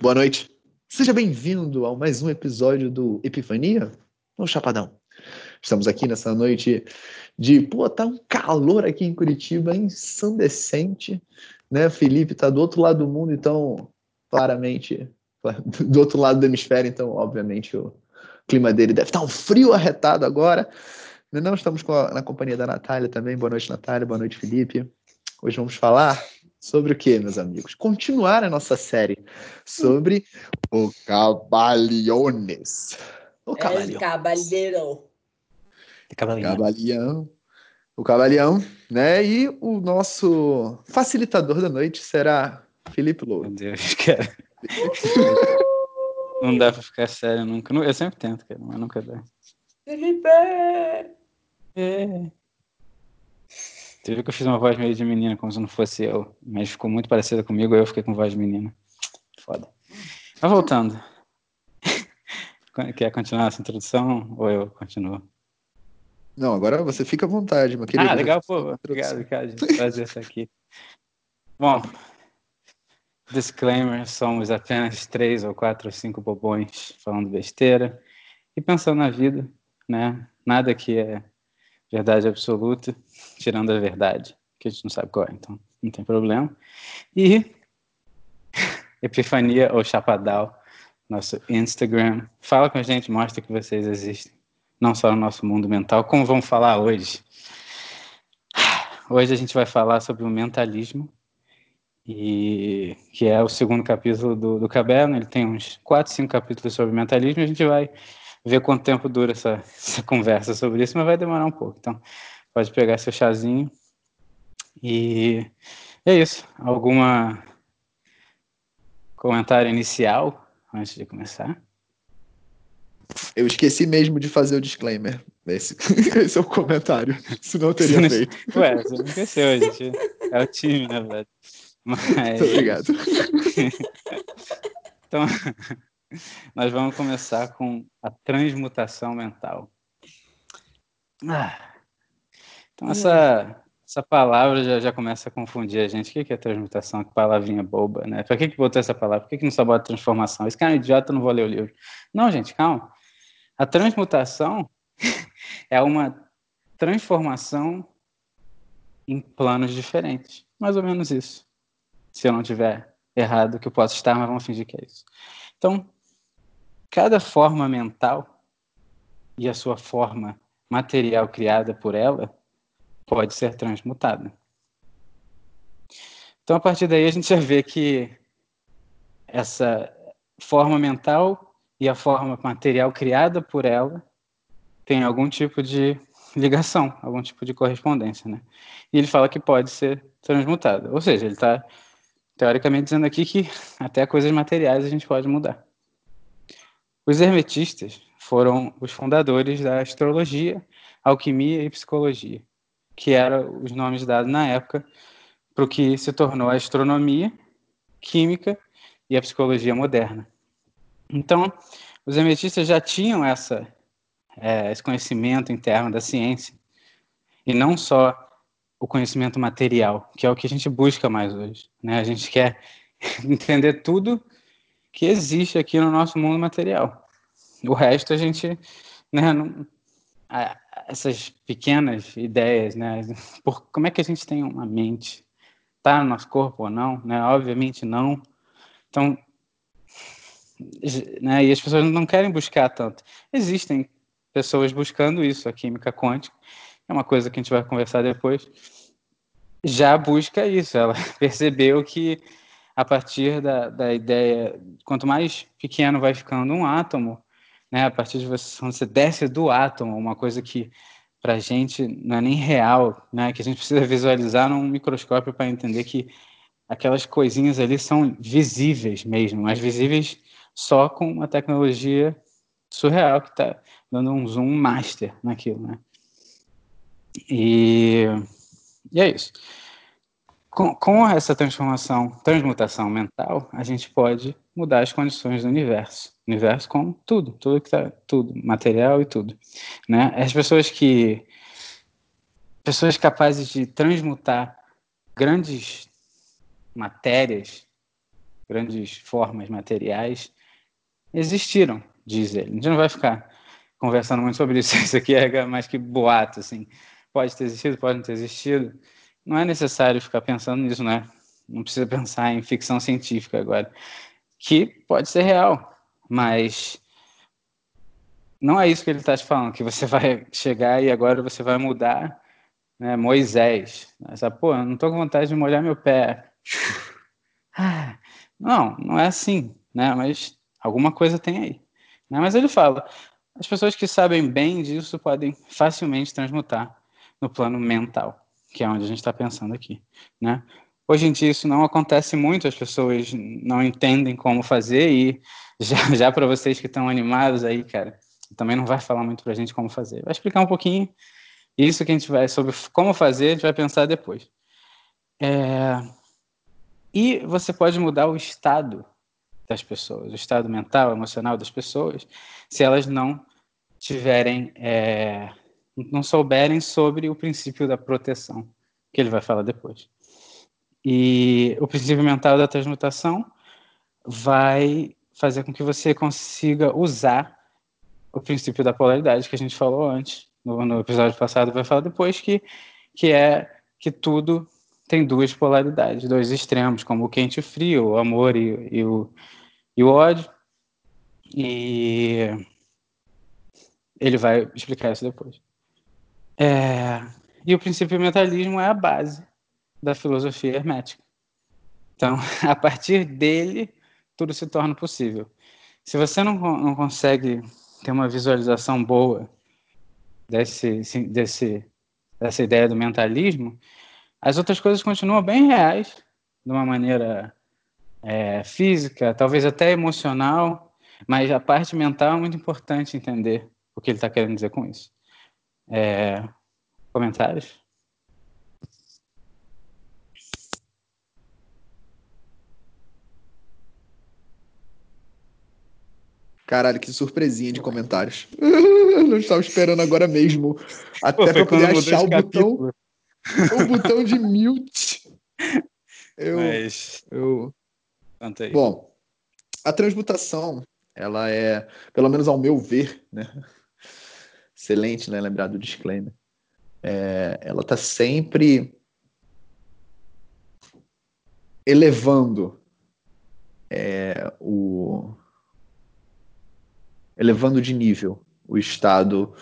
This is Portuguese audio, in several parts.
Boa noite. Seja bem-vindo a mais um episódio do Epifania no Chapadão. Estamos aqui nessa noite de, pô, tá um calor aqui em Curitiba ensandecente, né? Felipe tá do outro lado do mundo, então, claramente, do outro lado do hemisfério, então, obviamente, o clima dele deve estar tá um frio arretado agora. Não estamos a, na companhia da Natália também. Boa noite, Natália. Boa noite, Felipe. Hoje vamos falar Sobre o que, meus amigos? Continuar a nossa série sobre o Cabaliones. O. É Cabalheiro. Cabalião. O Cabalião, né? E o nosso facilitador da noite será Felipe Louro. Meu Deus, cara. Não dá pra ficar sério nunca. Eu sempre tento, cara, mas nunca dá. Felipe! É. Você viu que eu fiz uma voz meio de menina, como se não fosse eu, mas ficou muito parecida comigo, aí eu fiquei com voz de menina. Foda. Mas voltando. Quer continuar essa introdução ou eu continuo? Não, agora você fica à vontade, meu querido. Ah, legal, pô. Obrigado, obrigado de trazer isso aqui. Bom, disclaimer, somos apenas três ou quatro ou cinco bobões falando besteira e pensando na vida, né? Nada que é verdade absoluta, tirando a verdade, que a gente não sabe qual é, então não tem problema. E Epifania ou Chapadal, nosso Instagram. Fala com a gente, mostra que vocês existem, não só no nosso mundo mental, como vamos falar hoje. Hoje a gente vai falar sobre o mentalismo, e que é o segundo capítulo do, do Caberno. Ele tem uns quatro, cinco capítulos sobre mentalismo. A gente vai ver quanto tempo dura essa, essa conversa sobre isso, mas vai demorar um pouco. Então, pode pegar seu chazinho. E é isso. Alguma comentário inicial antes de começar? Eu esqueci mesmo de fazer o disclaimer. Esse, esse é o comentário. Senão eu teria não, feito. Ué, você não esqueceu, gente. É o time, né, velho? Mas... Muito obrigado. então, nós vamos começar com a transmutação mental. Ah, então, essa, essa palavra já, já começa a confundir a gente. O que é transmutação? Que palavrinha boba, né? Para que, que botou essa palavra? Por que, que não só bota transformação? Esse cara é um idiota, eu não vou ler o livro. Não, gente, calma. A transmutação é uma transformação em planos diferentes. Mais ou menos isso. Se eu não tiver errado, que eu posso estar, mas vamos fingir que é isso. Então, cada forma mental e a sua forma material criada por ela pode ser transmutada. Então, a partir daí, a gente já vê que essa forma mental e a forma material criada por ela tem algum tipo de ligação, algum tipo de correspondência, né? E ele fala que pode ser transmutada. Ou seja, ele está teoricamente dizendo aqui que até coisas materiais a gente pode mudar. Os hermetistas foram os fundadores da astrologia, alquimia e psicologia, que eram os nomes dados na época para o que se tornou a astronomia, química e a psicologia moderna. Então, os hermetistas já tinham essa, é, esse conhecimento interno da ciência, e não só o conhecimento material, que é o que a gente busca mais hoje. Né? A gente quer entender tudo que existe aqui no nosso mundo material. O resto a gente, né, não, essas pequenas ideias, né, por como é que a gente tem uma mente, tá no nosso corpo ou não, né? Obviamente não. Então, né, e as pessoas não querem buscar tanto. Existem pessoas buscando isso, a química quântica, é uma coisa que a gente vai conversar depois. Já busca isso, ela percebeu que a partir da, da ideia, quanto mais pequeno vai ficando um átomo, né, a partir de você, você desce do átomo, uma coisa que para a gente não é nem real, né, que a gente precisa visualizar num microscópio para entender que aquelas coisinhas ali são visíveis mesmo, mas visíveis só com uma tecnologia surreal que está dando um zoom master naquilo, né? E, e é isso com, com essa transformação, transmutação mental, a gente pode mudar as condições do universo. Universo como tudo, tudo que tá, tudo, material e tudo, né? As pessoas que pessoas capazes de transmutar grandes matérias grandes formas materiais, existiram, diz ele. A gente não vai ficar conversando muito sobre isso, isso aqui é mais que boato, assim. Pode ter existido, pode não ter existido. Não é necessário ficar pensando nisso, né? Não precisa pensar em ficção científica agora. Que pode ser real, mas não é isso que ele está te falando, que você vai chegar e agora você vai mudar né, Moisés. Essa, pô, eu não estou com vontade de molhar meu pé. Não, não é assim, né? Mas alguma coisa tem aí. Né? Mas ele fala, as pessoas que sabem bem disso podem facilmente transmutar no plano mental, que é onde a gente está pensando aqui, né? Hoje em dia isso não acontece muito, as pessoas não entendem como fazer e já, já para vocês que estão animados aí, cara, também não vai falar muito para a gente como fazer. Vai explicar um pouquinho isso que a gente vai sobre como fazer, a gente vai pensar depois. É... E você pode mudar o estado das pessoas, o estado mental, emocional das pessoas, se elas não tiverem, é... não souberem sobre o princípio da proteção, que ele vai falar depois. E o princípio mental da transmutação vai fazer com que você consiga usar o princípio da polaridade que a gente falou antes, no, no episódio passado, vai falar depois, que, que é que tudo tem duas polaridades, dois extremos, como o quente e o frio, o amor e, e, o, e o ódio. E ele vai explicar isso depois. É, e o princípio mentalismo é a base da filosofia hermética. Então, a partir dele, tudo se torna possível. Se você não, não consegue ter uma visualização boa desse, desse, dessa ideia do mentalismo, as outras coisas continuam bem reais, de uma maneira é, física, talvez até emocional, mas a parte mental é muito importante entender o que ele está querendo dizer com isso. É, comentários? Caralho, que surpresinha de comentários. Não estava esperando agora mesmo. Até para poder achar o botão. O botão de mute. Eu. Mas... eu... Bom, a transmutação, ela é, pelo menos ao meu ver, né? Excelente, né? Lembrar do disclaimer. É, ela está sempre elevando é, o elevando de nível o estado,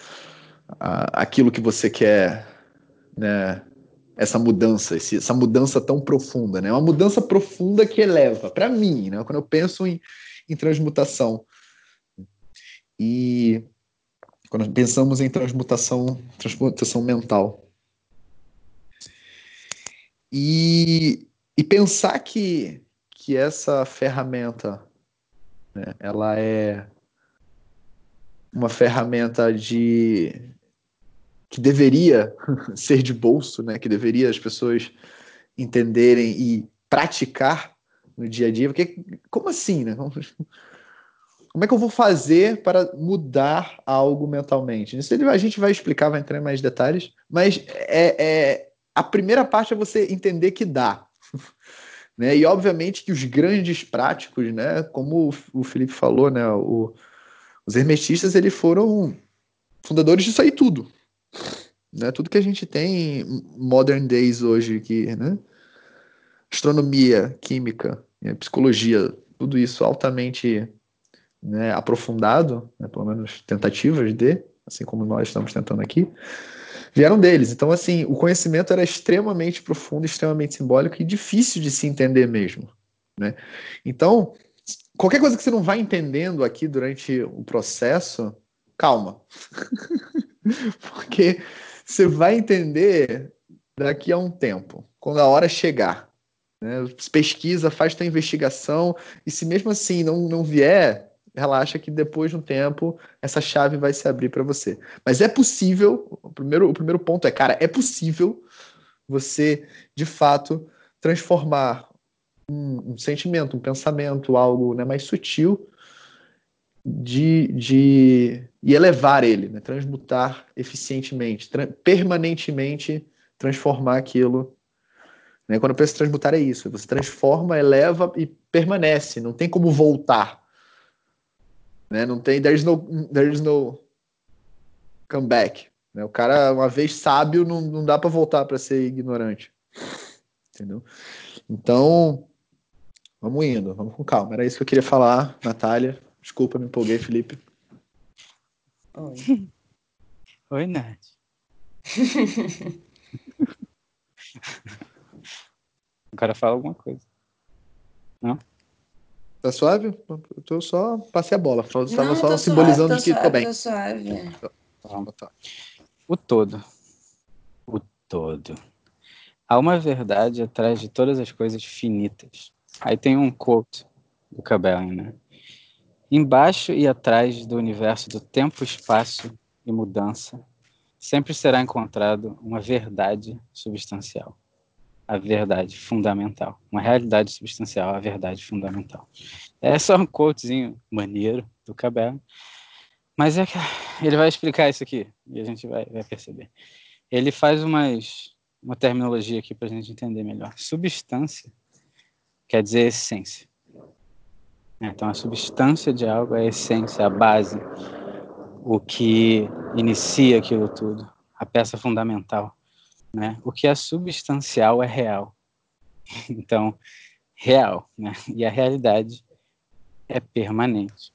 a, aquilo que você quer, né? Essa mudança, esse, essa mudança tão profunda, né? Uma mudança profunda que eleva, para mim, né? Quando eu penso em, em transmutação e quando pensamos em transmutação, transmutação mental e, e pensar que que essa ferramenta, né, ela é uma ferramenta de que deveria ser de bolso, né? Que deveria as pessoas entenderem e praticar no dia a dia. Porque como assim, né? Como é que eu vou fazer para mudar algo mentalmente? Isso a gente vai explicar, vai entrar em mais detalhes, mas é, é a primeira parte é você entender que dá. Né? E obviamente que os grandes práticos, né, como o Felipe falou, né, o, os hermetistas eles foram fundadores disso aí tudo. Né? Tudo que a gente tem modern days hoje aqui, né? Astronomia, química, né? psicologia, tudo isso altamente né, aprofundado, né, pelo menos tentativas de, assim como nós estamos tentando aqui, vieram deles. Então, assim, o conhecimento era extremamente profundo, extremamente simbólico e difícil de se entender mesmo. Né? Então, qualquer coisa que você não vai entendendo aqui durante o processo, calma. Porque você vai entender daqui a um tempo, quando a hora chegar. Né? Pesquisa, faz tua investigação, e se mesmo assim não, não vier, relaxa que depois de um tempo essa chave vai se abrir para você. Mas é possível, o primeiro, o primeiro ponto é, cara, é possível você, de fato, transformar um, um sentimento, um pensamento, algo né, mais sutil de, de e elevar ele, né, transmutar eficientemente, tra permanentemente transformar aquilo Né? Quando eu penso em transmutar é isso, você transforma, eleva e permanece, não tem como voltar. Né? Não tem, there's no, there's no comeback. Né? O cara, uma vez sábio, não, não dá para voltar para ser ignorante. Entendeu? Então, vamos indo, vamos com calma. Era isso que eu queria falar, Natália. Desculpa, me empolguei, Felipe. Oi. Oi, Nath. o cara fala alguma coisa. Não? Tá suave? Eu tô só. Passei a bola. Estava só simbolizando suave, que suave, tô bem. Tô suave. Tá, tá. O todo. O todo. Há uma verdade atrás de todas as coisas finitas. Aí tem um quote do Cabellin, né? Embaixo e atrás do universo do tempo, espaço e mudança, sempre será encontrado uma verdade substancial. A verdade fundamental. Uma realidade substancial, a verdade fundamental. É só um quotezinho maneiro do Cabellin. Mas é que ele vai explicar isso aqui e a gente vai, vai perceber. Ele faz umas, uma terminologia aqui para a gente entender melhor. Substância quer dizer essência. Então, a substância de algo é a essência, a base, o que inicia aquilo tudo, a peça fundamental. Né? O que é substancial é real. Então, real. Né? E a realidade é permanente.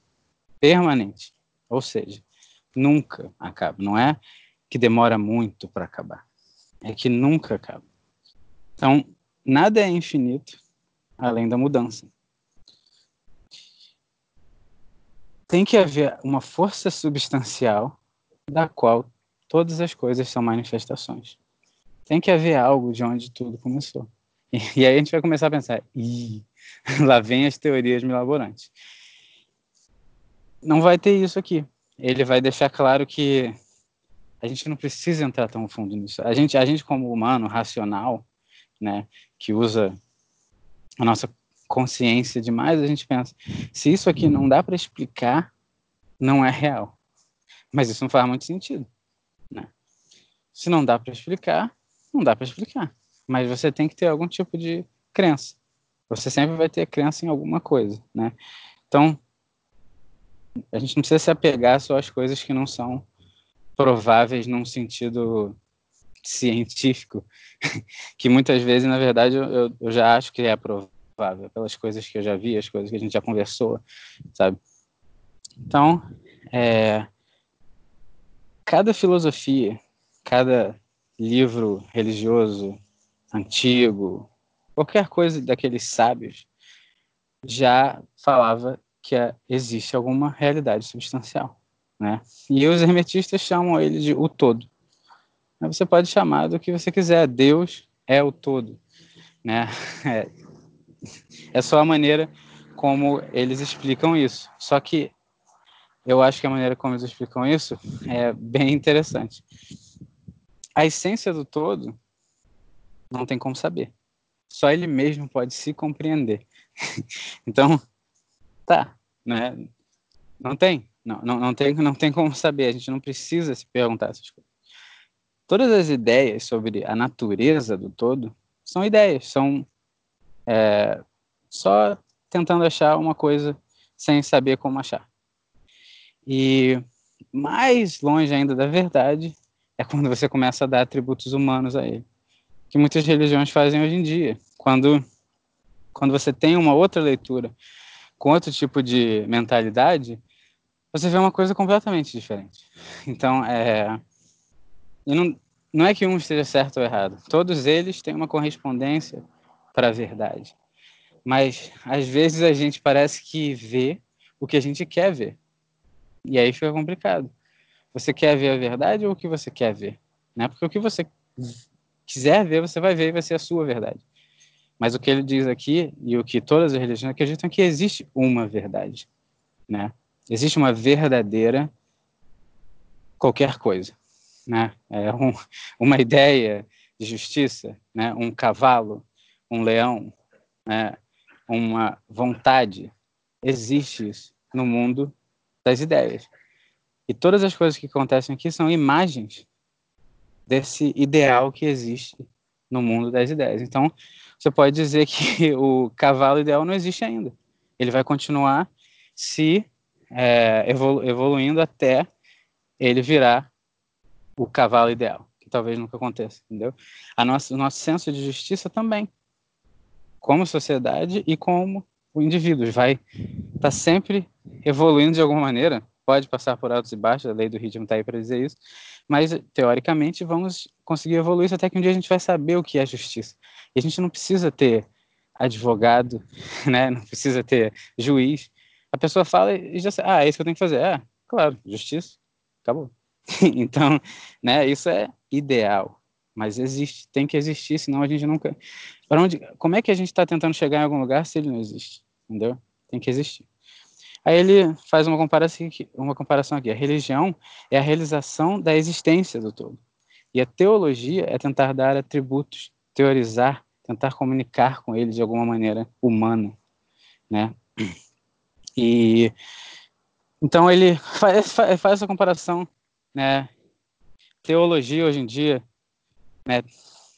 Permanente. Ou seja, nunca acaba. Não é que demora muito para acabar. É que nunca acaba. Então, nada é infinito além da mudança. Tem que haver uma força substancial da qual todas as coisas são manifestações. Tem que haver algo de onde tudo começou. E, e aí a gente vai começar a pensar, Ih, lá vem as teorias milaborantes não vai ter isso aqui. Ele vai deixar claro que a gente não precisa entrar tão fundo nisso. A gente, a gente como humano racional, né, que usa a nossa consciência demais, a gente pensa, se isso aqui não dá para explicar, não é real. Mas isso não faz muito sentido, né? Se não dá para explicar, não dá para explicar. Mas você tem que ter algum tipo de crença. Você sempre vai ter crença em alguma coisa, né? Então, a gente não precisa se apegar só às coisas que não são prováveis num sentido científico, que muitas vezes, na verdade, eu, eu já acho que é provável, pelas coisas que eu já vi, as coisas que a gente já conversou, sabe? Então, é, cada filosofia, cada livro religioso antigo, qualquer coisa daqueles sábios, já falava que é, existe alguma realidade substancial. Né? E os hermetistas chamam ele de o todo. Você pode chamar do que você quiser. Deus é o todo. Né? É, é só a maneira como eles explicam isso. Só que eu acho que a maneira como eles explicam isso é bem interessante. A essência do todo não tem como saber. Só ele mesmo pode se compreender. então, Tá, né? Não tem. Não, não, não, tem, não tem como saber, a gente não precisa se perguntar essas coisas. Todas as ideias sobre a natureza do todo são ideias, são é, só tentando achar uma coisa sem saber como achar. E mais longe ainda da verdade é quando você começa a dar atributos humanos a ele, que muitas religiões fazem hoje em dia. Quando, quando você tem uma outra leitura com outro tipo de mentalidade, você vê uma coisa completamente diferente. Então, é, e não, não é que um esteja certo ou errado. Todos eles têm uma correspondência para a verdade. Mas, às vezes, a gente parece que vê o que a gente quer ver. E aí fica complicado. Você quer ver a verdade ou o que você quer ver? Né? Porque o que você quiser ver, você vai ver e vai ser a sua verdade. Mas o que ele diz aqui, e o que todas as religiões acreditam, é que existe uma verdade. Né? Existe uma verdadeira qualquer coisa. Né? É um, uma ideia de justiça, né? um cavalo, um leão, né? uma vontade. Existe isso no mundo das ideias. E todas as coisas que acontecem aqui são imagens desse ideal que existe no mundo das ideias. Então, você pode dizer que o cavalo ideal não existe ainda. Ele vai continuar se é, evolu evoluindo até ele virar o cavalo ideal, que talvez nunca aconteça, entendeu? A nossa, o nosso senso de justiça também, como sociedade e como o indivíduo, vai estar tá sempre evoluindo de alguma maneira, pode passar por altos e baixos, a lei do ritmo está aí para dizer isso, mas teoricamente vamos conseguir evoluir isso até que um dia a gente vai saber o que é justiça. E a gente não precisa ter advogado, né? não precisa ter juiz. A pessoa fala e já sabe, ah, é isso que eu tenho que fazer. É, claro, justiça, acabou. então, né, isso é ideal, mas existe, tem que existir, senão a gente nunca. Para onde? Como é que a gente está tentando chegar em algum lugar se ele não existe? Entendeu? Tem que existir. Aí ele faz uma comparação, aqui, uma comparação aqui. A religião é a realização da existência do todo. E a teologia é tentar dar atributos, teorizar, tentar comunicar com ele de alguma maneira humana, né? E então ele faz, faz essa comparação, né? Teologia hoje em dia, né,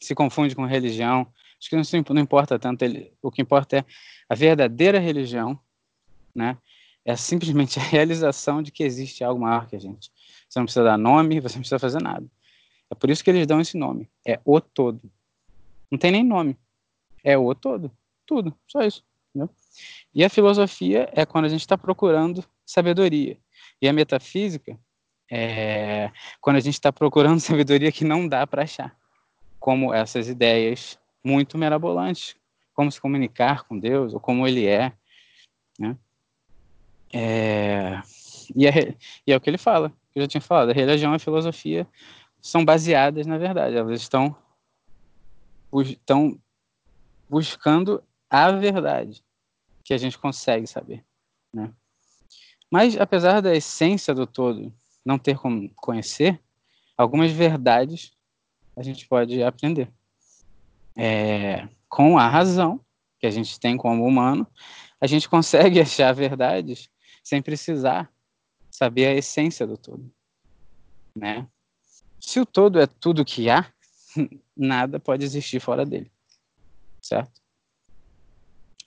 se confunde com religião. Acho que não, não importa tanto. Ele, o que importa é a verdadeira religião, né? É simplesmente a realização de que existe algo maior que a gente. Você não precisa dar nome, você não precisa fazer nada. É por isso que eles dão esse nome. É o todo. Não tem nem nome. É o todo. Tudo. Só isso. Entendeu? E a filosofia é quando a gente está procurando sabedoria. E a metafísica é quando a gente está procurando sabedoria que não dá para achar. Como essas ideias muito mirabolantes. Como se comunicar com Deus, ou como ele é. Né? É, e, é, e, é, o que ele fala, que eu já tinha falado, a religião e a filosofia são baseadas na verdade, elas estão, estão buscando a verdade que a gente consegue saber, né? Mas apesar da essência do todo não ter como conhecer, algumas verdades a gente pode aprender. É, com a razão que a gente tem como humano, a gente consegue achar verdades sem precisar saber a essência do todo, né? Se o todo é tudo que há, nada pode existir fora dele, certo?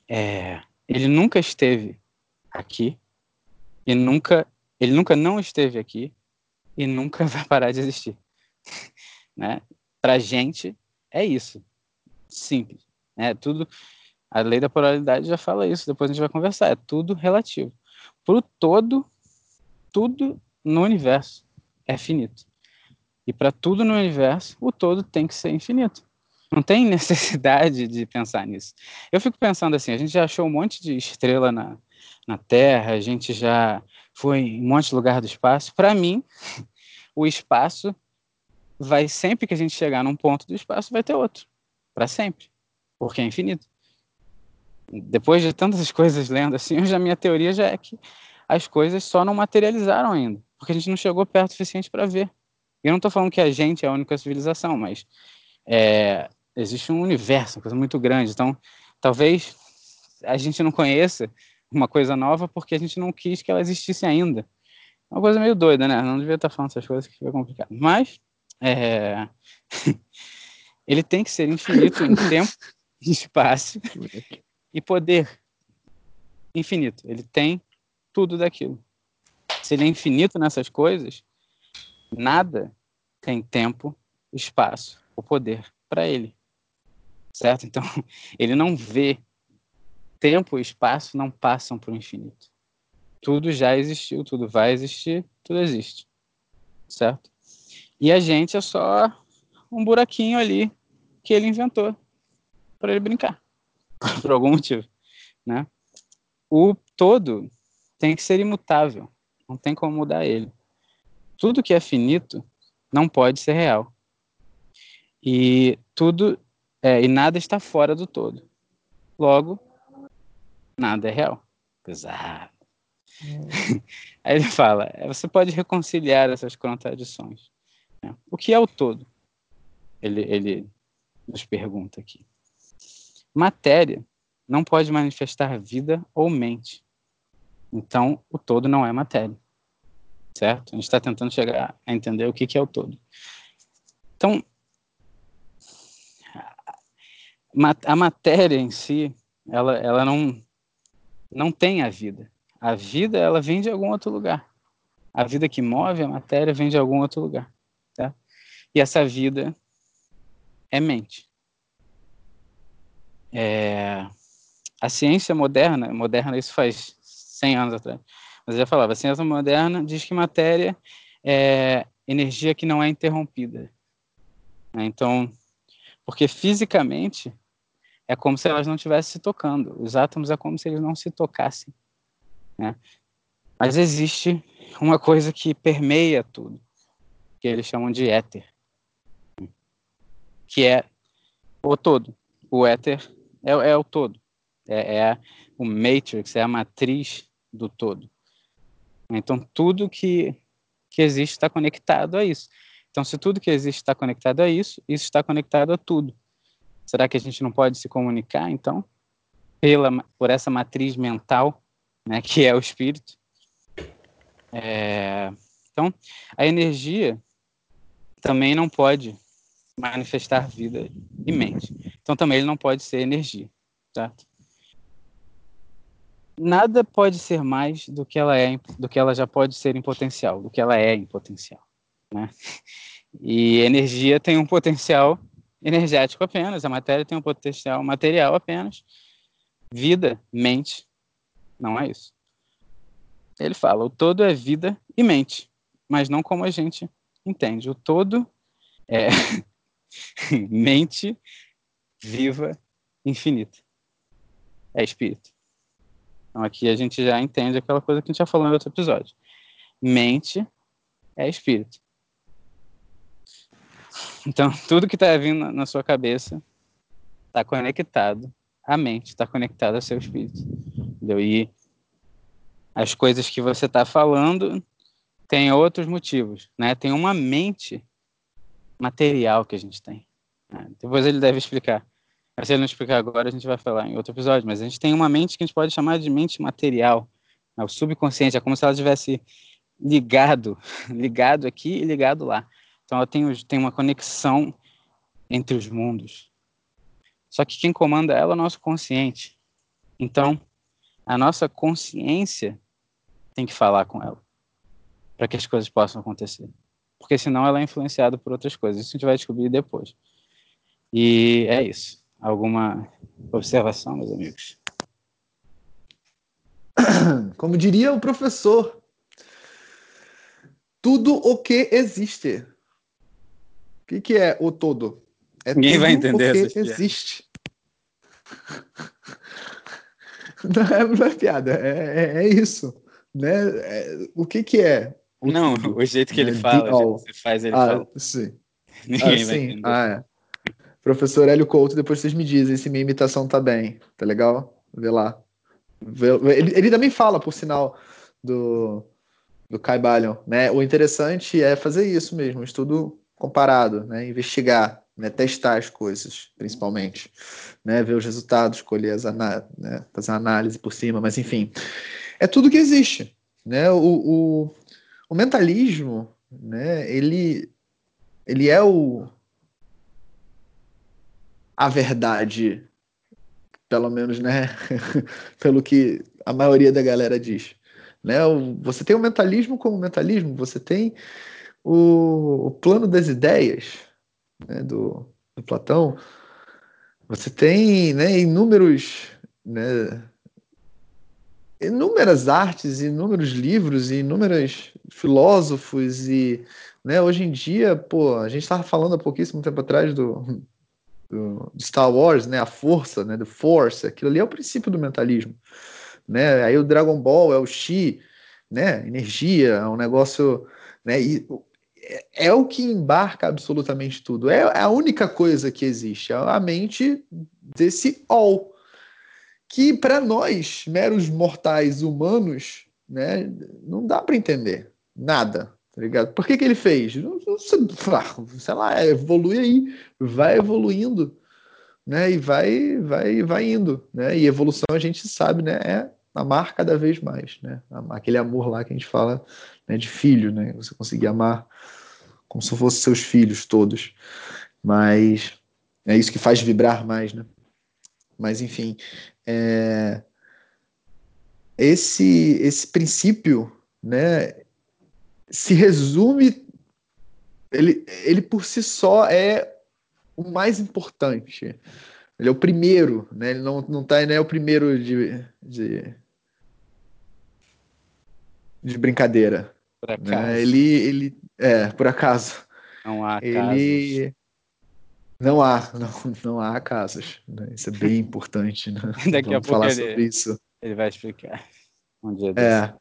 É, ele nunca esteve aqui e nunca ele nunca não esteve aqui e nunca vai parar de existir, né? Para gente é isso, simples, né? Tudo a lei da polaridade já fala isso. Depois a gente vai conversar. É tudo relativo para o todo, tudo no universo é finito. E para tudo no universo, o todo tem que ser infinito. Não tem necessidade de pensar nisso. Eu fico pensando assim: a gente já achou um monte de estrela na, na Terra, a gente já foi em um monte de lugar do espaço. Para mim, o espaço vai sempre que a gente chegar num ponto do espaço, vai ter outro. Para sempre. Porque é infinito depois de tantas coisas lendo assim, já minha teoria já é que as coisas só não materializaram ainda, porque a gente não chegou perto o suficiente para ver. Eu não estou falando que a gente é a única civilização, mas é, existe um universo, uma coisa muito grande. Então, talvez a gente não conheça uma coisa nova porque a gente não quis que ela existisse ainda. É uma coisa meio doida, né? Não devia estar falando essas coisas que fica complicado. Mas é... ele tem que ser infinito em tempo e espaço e poder infinito. Ele tem tudo daquilo. Se ele é infinito nessas coisas, nada tem tempo, espaço ou poder para ele. Certo? Então, ele não vê tempo e espaço não passam o infinito. Tudo já existiu, tudo vai existir, tudo existe. Certo? E a gente é só um buraquinho ali que ele inventou para ele brincar. por algum motivo, né? O todo tem que ser imutável, não tem como mudar ele. Tudo que é finito não pode ser real. E tudo é, e nada está fora do todo. Logo, nada é real. Pesado. É. Aí ele fala: é, você pode reconciliar essas contradições. Né? O que é o todo? Ele, ele nos pergunta aqui. Matéria não pode manifestar vida ou mente. Então, o todo não é matéria. Certo? A gente está tentando chegar a entender o que, que é o todo. Então, a matéria em si, ela, ela não, não tem a vida. A vida, ela vem de algum outro lugar. A vida que move a matéria vem de algum outro lugar. Tá? E essa vida é mente. É... A ciência moderna, moderna isso faz 100 anos atrás, mas eu já falava, a ciência moderna diz que matéria é energia que não é interrompida. Né? Então, porque fisicamente é como se elas não estivessem se tocando. Os átomos é como se eles não se tocassem. Né? Mas existe uma coisa que permeia tudo, que eles chamam de éter, que é o todo. O éter é, é o todo, é, é, o matrix, é a matriz do todo. Então, tudo que, que existe está conectado a isso. Então, se tudo que existe está conectado a isso, isso está conectado a tudo. Será que a gente não pode se comunicar, então, pela, por essa matriz mental, né, que é o espírito? É, então, a energia também não pode manifestar vida e mente. Então, também ele não pode ser energia, tá? Nada pode ser mais do que ela é, do que ela já pode ser em potencial, do que ela é em potencial, né? E energia tem um potencial energético apenas, a matéria tem um potencial material apenas. Vida, mente, não é isso. Ele fala: o todo é vida e mente, mas não como a gente entende. O todo é mente viva, infinita. É espírito. Então aqui a gente já entende aquela coisa que a gente já falou em outro episódio. Mente é espírito. Então, tudo que está vindo na sua cabeça está conectado à mente, está conectado ao seu espírito. Entendeu? E as coisas que você está falando têm outros motivos, né? Tem uma mente material que a gente tem. Né? Depois ele deve explicar. Se ele não explicar agora, a gente vai falar em outro episódio. Mas a gente tem uma mente que a gente pode chamar de mente material. Né? O subconsciente é como se ela tivesse ligado, ligado aqui e ligado lá. Então ela tem, tem uma conexão entre os mundos. Só que quem comanda ela é o nosso consciente. Então, a nossa consciência tem que falar com ela para que as coisas possam acontecer. Porque senão ela é influenciada por outras coisas. Isso a gente vai descobrir depois. E é isso. Alguma observação, meus amigos? Como diria o professor, tudo o que existe. O que, que é o todo? É Ninguém vai entender o que existe. Não é, não é piada, é, é, é isso né? É, o que que é? O não, o jeito que ele né? fala, o jeito que você faz, ele ah, fala. Sim. Ninguém ah, vai sim. Ah, é. Professor Hélio Couto, depois vocês me dizem se minha imitação tá bem, tá legal? Vê lá. Vê, ele, ele também fala, por sinal, do, do Kai Balion, né? O interessante é fazer isso mesmo, estudo comparado, né? Investigar, né? testar as coisas, principalmente, né? Ver os resultados, escolher as né? fazer análise por cima, mas enfim é tudo que existe. Né? O, o, o mentalismo, né? ele, ele é o, a verdade, pelo menos, né? pelo que a maioria da galera diz. Né? Você tem o mentalismo como mentalismo, você tem o, o plano das ideias né? do, do Platão, você tem né, inúmeros né, inúmeras artes, inúmeros livros, inúmeros filósofos e, né, hoje em dia, pô, a gente estava falando há pouquíssimo tempo atrás do, do, Star Wars, né, a força, né, do Force, aquilo ali é o princípio do mentalismo, né, aí o Dragon Ball é o Chi, né, energia, é um negócio, né, e é, é o que embarca absolutamente tudo, é a única coisa que existe, é a mente desse all, que para nós, meros mortais humanos, né, não dá para entender nada, tá ligado? Por que, que ele fez? Sei lá, evolui aí, vai evoluindo, né, e vai, vai, vai indo, né, e evolução a gente sabe, né, é amar cada vez mais, né, aquele amor lá que a gente fala, né, de filho, né, você conseguir amar como se fossem seus filhos todos, mas é isso que faz vibrar mais, né. Mas, enfim, é... esse, esse princípio né, se resume, ele, ele por si só é o mais importante. Ele é o primeiro, né? Ele não, não, tá, não é o primeiro de, de, de brincadeira. Por acaso. Né? Ele, ele, é, por acaso. Não há Ele, casos. não há, não, não há casos. né? Isso é bem importante, né? Daqui a Vamos pouco falar ele- sobre isso. Ele vai explicar. Um dia desse. É.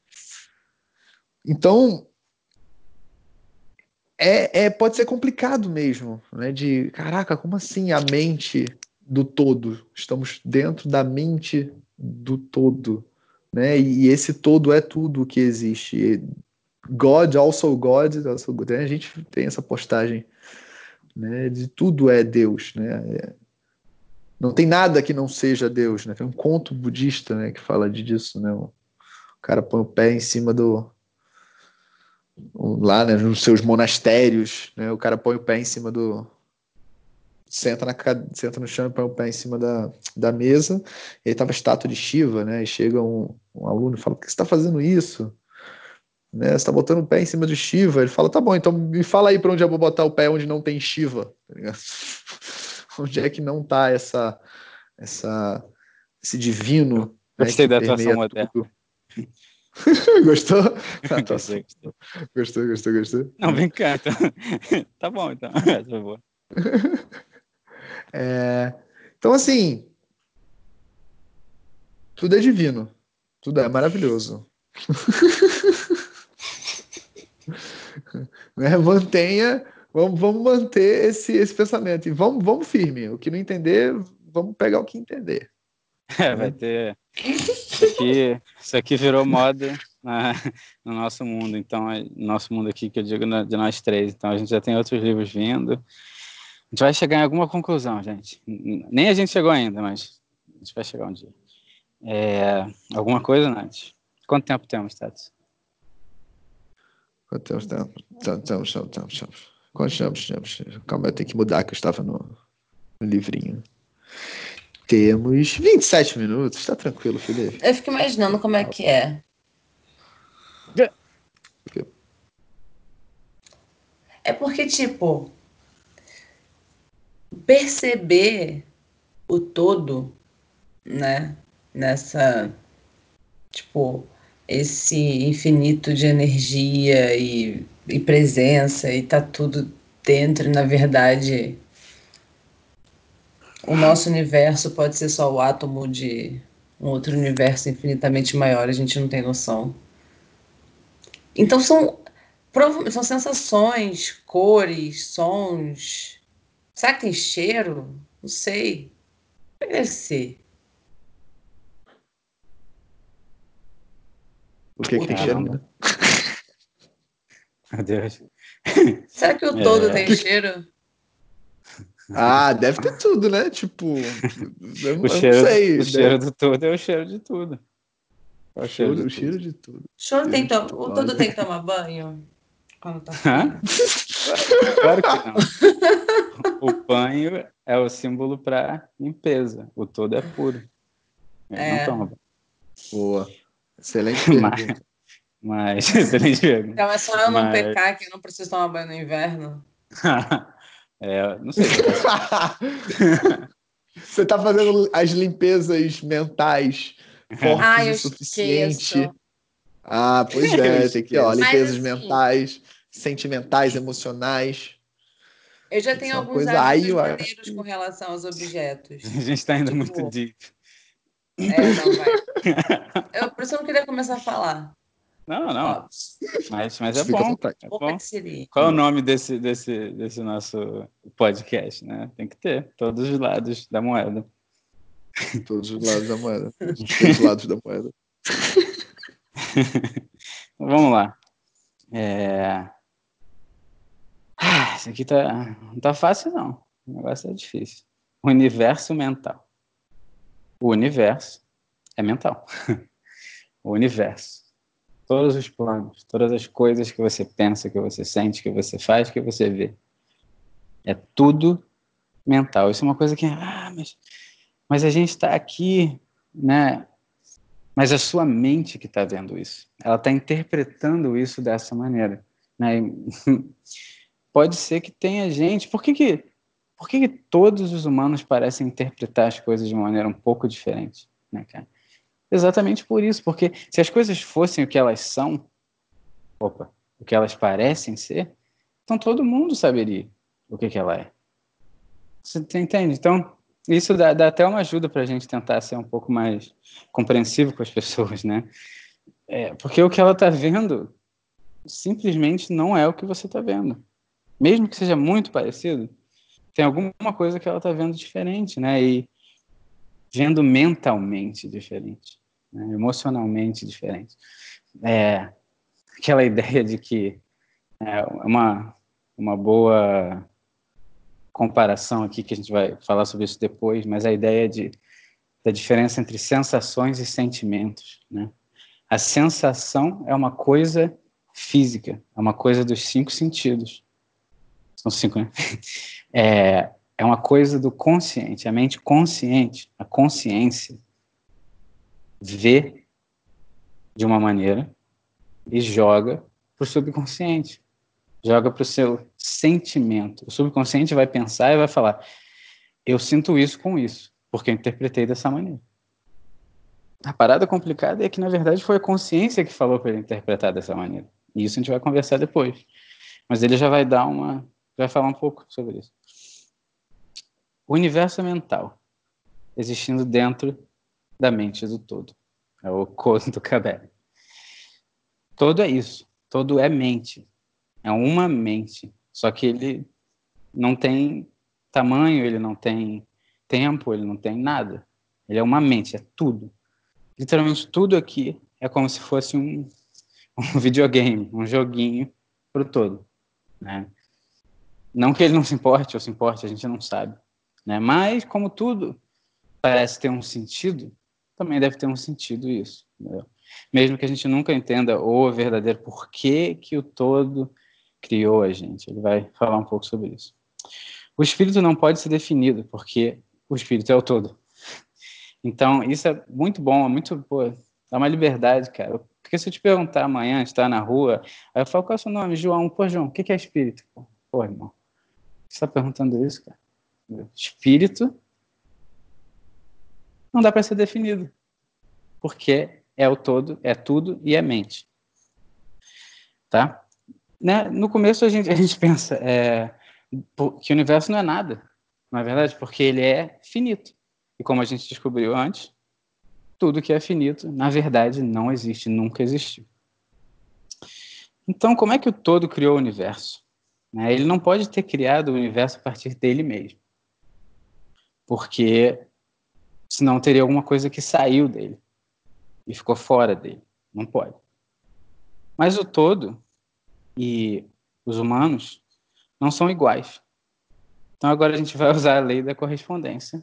Então, é, é, pode ser complicado mesmo, né? De, caraca, como assim a mente do todo? Estamos dentro da mente do todo, né? E esse todo é tudo que existe. God, also God, also God. A gente tem essa postagem, né? De tudo é Deus, né? É- Não tem nada que não seja Deus, né? Tem um conto budista, né, que fala disso, né? O cara põe o pé em cima do lá, né, nos seus monastérios, né? O cara põe o pé em cima do senta na senta no chão e põe o pé em cima da, da mesa. E aí tava a estátua de Shiva, né? E chega um, um aluno e fala: "Por que você está fazendo isso?" Né? Você está botando o pé em cima de Shiva. Ele fala: "Tá bom, então me fala aí para onde eu vou botar o pé onde não tem Shiva." Tá onde é que não tá essa essa esse divino né, Gostei que da atuação moderna. Gostou? A atuação. Gostei, gostei. Gostou, gostou, gostou? Não, vem cá, então. tá bom, então. Essa foi boa. É, então, assim, tudo é divino, tudo é maravilhoso. Né? Mantenha, vamos, vamos manter esse, esse pensamento e vamos, vamos firme. O que não entender, vamos pegar o que entender. É, vai ter. Isso aqui, isso aqui virou moda no nosso mundo. Então, é- no nosso mundo aqui, que eu digo na- de nós três. Então, a gente já tem outros livros vindo. A gente vai chegar em alguma conclusão, gente. Nem a gente chegou ainda, mas a gente vai chegar um dia. É, alguma coisa, Nath? Quanto tempo temos, Tati? Quanto tempo temos? Temos, temos, temos, temos? temos? Calma, eu tenho que mudar, que eu estava no, no livrinho. Temos 27 minutos, tá tranquilo, Felipe? Eu fico imaginando como é que é. É porque, tipo, perceber o todo, né? Nessa, tipo, esse infinito de energia e, e presença e tá tudo dentro, e, na verdade, o nosso universo pode ser só o átomo de um outro universo infinitamente maior, a gente não tem noção. Então são, são sensações, cores, sons. Será que tem cheiro? Não sei. Como é deve ser? O que, que tem cheiro? Né? Meu Deus. Será que o todo É. tem cheiro? Ah, deve ter tudo, né? Tipo, eu, eu O cheiro, não sei. o né? cheiro do todo é o cheiro de tudo. É O cheiro, de o cheiro tudo. de tudo. Choro tem que to- o todo tem que tomar banho? Quando tá Hã? Claro que não. O banho é o símbolo para limpeza. O todo é puro. Ele É. não toma banho. Boa. Excelente Mas- pergunta. Mas, excelente pergunta. Então é só eu não Mas- pecar que eu não preciso tomar banho no inverno? É, não sei. Você tá fazendo as limpezas mentais fortes Ah, o suficiente. esqueço. Ah, pois é, tem que, ó, limpezas Mas, assim- mentais, sentimentais, emocionais. Eu já tenho é alguns coisa- hábitos acho maneiros com relação aos objetos. A gente tá indo Tipo, muito deep. É, não vai. Eu, por isso eu não queria começar a falar. Não, não. Mas, mas é bom. É bom. Qual é o nome desse, desse, desse nosso podcast, né? Tem que ter todos os lados da moeda. Todos os lados da moeda. Todos os lados da moeda. Então, Vamos lá. É... Ah, isso aqui tá... não tá fácil, não. O negócio é difícil. Universo mental. O universo é mental. o universo. Todos os planos, todas as coisas que você pensa, que você sente, que você faz, que você vê. É tudo mental. Isso é uma coisa que. Ah, mas Mas a gente está aqui, né? Mas a sua mente que está vendo isso, ela está interpretando isso dessa maneira, né? Pode ser que tenha gente. Por que que, por que que todos os humanos parecem interpretar as coisas de uma maneira um pouco diferente, né, cara? Exatamente por isso, porque se as coisas fossem o que elas são, opa, o que elas parecem ser, então todo mundo saberia o que, que ela é. Você entende? Então, isso dá, dá até uma ajuda para a gente tentar ser um pouco mais compreensivo com as pessoas, né? É, porque o que ela está vendo simplesmente não é o que você está vendo. Mesmo que seja muito parecido, tem alguma coisa que ela está vendo diferente, né? E vendo mentalmente diferente, né? emocionalmente diferente. É, aquela ideia de que é uma, uma boa comparação aqui, que a gente vai falar sobre isso depois, mas a ideia de, da diferença entre sensações e sentimentos. Né? A sensação é uma coisa física, é uma coisa dos cinco sentidos. São cinco, né? É, é uma coisa do consciente, a mente consciente, a consciência vê de uma maneira e joga para o subconsciente, joga para o seu sentimento. O subconsciente vai pensar e vai falar: eu sinto isso com isso, porque eu interpretei dessa maneira. A parada complicada é que, na verdade, foi a consciência que falou para ele interpretar dessa maneira. E isso a gente vai conversar depois. Mas ele já vai dar uma. vai falar um pouco sobre isso. O universo é mental, existindo dentro da mente do todo. É o código do Cabelli. Todo é isso. Todo é mente. É uma mente. Só que ele não tem tamanho, ele não tem tempo, ele não tem nada. Ele é uma mente, é tudo. Literalmente tudo aqui é como se fosse um, um videogame, um joguinho para o todo. Né? Não que ele não se importe ou se importe, a gente não sabe. Né? Mas, como tudo parece ter um sentido, também deve ter um sentido isso. Entendeu? mesmo que a gente nunca entenda o verdadeiro porquê que o todo criou a gente. Ele vai falar um pouco sobre isso. O espírito não pode ser definido, porque o espírito é o todo. Então, isso é muito bom, é muito, pô, dá uma liberdade, cara. Porque se eu te perguntar amanhã, está na rua, aí eu falo, qual é o seu nome? João. Pô, João, o que é espírito? Pô, irmão, você está perguntando isso, cara? Espírito não dá para ser definido. Porque é o todo, é tudo e é mente. Tá? Né? No começo a gente, a gente pensa é, que o universo não é nada, não é verdade? Porque ele é finito. E como a gente descobriu antes, tudo que é finito, na verdade, não existe, nunca existiu. Então, como é que o todo criou o universo? Né? Ele não pode ter criado o universo a partir dele mesmo. Porque senão teria alguma coisa que saiu dele e ficou fora dele. Não pode. Mas o todo e os humanos não são iguais. Então agora a gente vai usar a lei da correspondência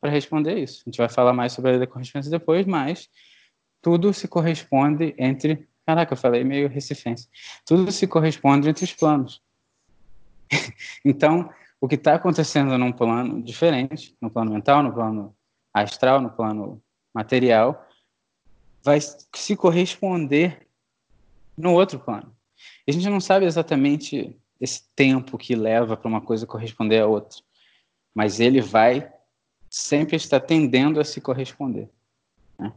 para responder isso. A gente vai falar mais sobre a lei da correspondência depois, mas tudo se corresponde entre. Caraca, eu falei meio recifense. Tudo se corresponde entre os planos. então, o que está acontecendo num plano diferente, no plano mental, no plano astral, no plano material, vai se corresponder no outro plano. A gente não sabe exatamente esse tempo que leva para uma coisa corresponder a outra, mas ele vai sempre estar tendendo a se corresponder. Né?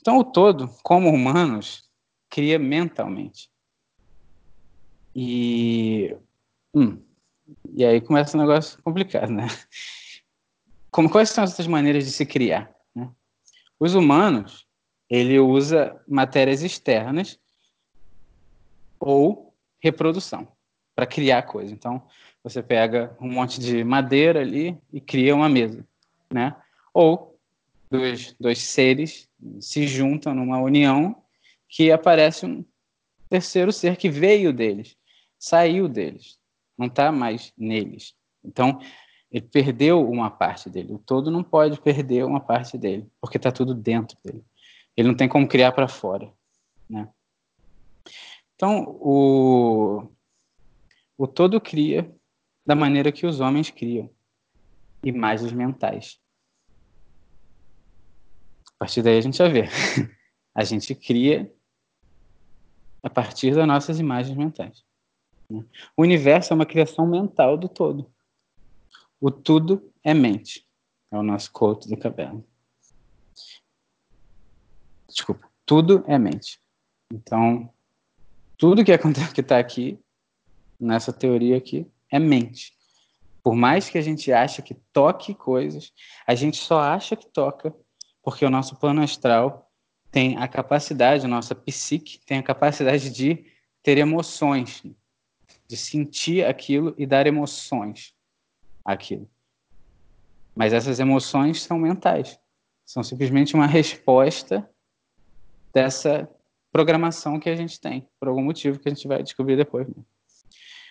Então, o todo, como humanos, cria mentalmente. E, hum, e aí começa um negócio complicado, né? Como, quais são as outras maneiras de se criar? Né? Os humanos, ele usa matérias externas ou reprodução para criar coisa. Então, você pega um monte de madeira ali e cria uma mesa, né? Ou dois, dois seres se juntam numa união que aparece um terceiro ser que veio deles, saiu deles, não está mais neles. Então, ele perdeu uma parte dele. O todo não pode perder uma parte dele, porque está tudo dentro dele. Ele não tem como criar para fora, né? Então, o, o todo cria da maneira que os homens criam, imagens mentais. partir daí a gente já vê. A gente cria a partir das nossas imagens mentais. Né? O universo é uma criação mental do todo. O tudo é mente. É o nosso quote do caverna. Desculpa. Tudo é mente. Então, tudo que está aqui, nessa teoria aqui, é mente. Por mais que a gente ache que toque coisas, a gente só acha que toca porque o nosso plano astral tem a capacidade, a nossa psique tem a capacidade de ter emoções, de sentir aquilo e dar emoções àquilo. Mas essas emoções são mentais. São simplesmente uma resposta dessa programação que a gente tem, por algum motivo que a gente vai descobrir depois.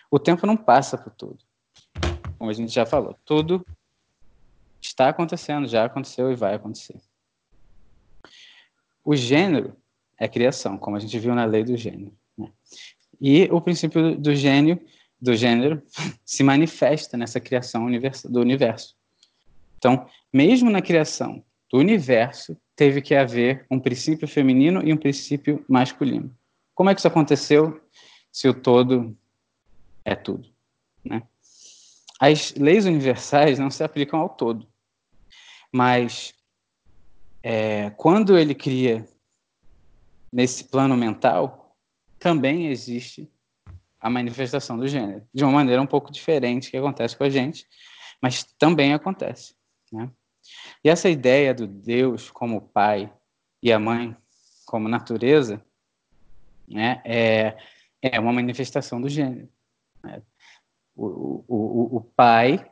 O tempo não passa por tudo. Como a gente já falou, tudo está acontecendo, já aconteceu e vai acontecer. O gênero é criação, como a gente viu na lei do gênero. Né? E o princípio do gênio, do gênero, se manifesta nessa criação do universo. Então, mesmo na criação do universo, teve que haver um princípio feminino e um princípio masculino. Como é que isso aconteceu se o todo é tudo? Né? As leis universais não se aplicam ao todo, mas é, quando ele cria nesse plano mental, também existe a manifestação do gênero, de uma maneira um pouco diferente que acontece com a gente, mas também acontece. Né? E essa ideia do Deus como pai e a mãe como natureza né, é, é uma manifestação do gênero. Né? O, o, o pai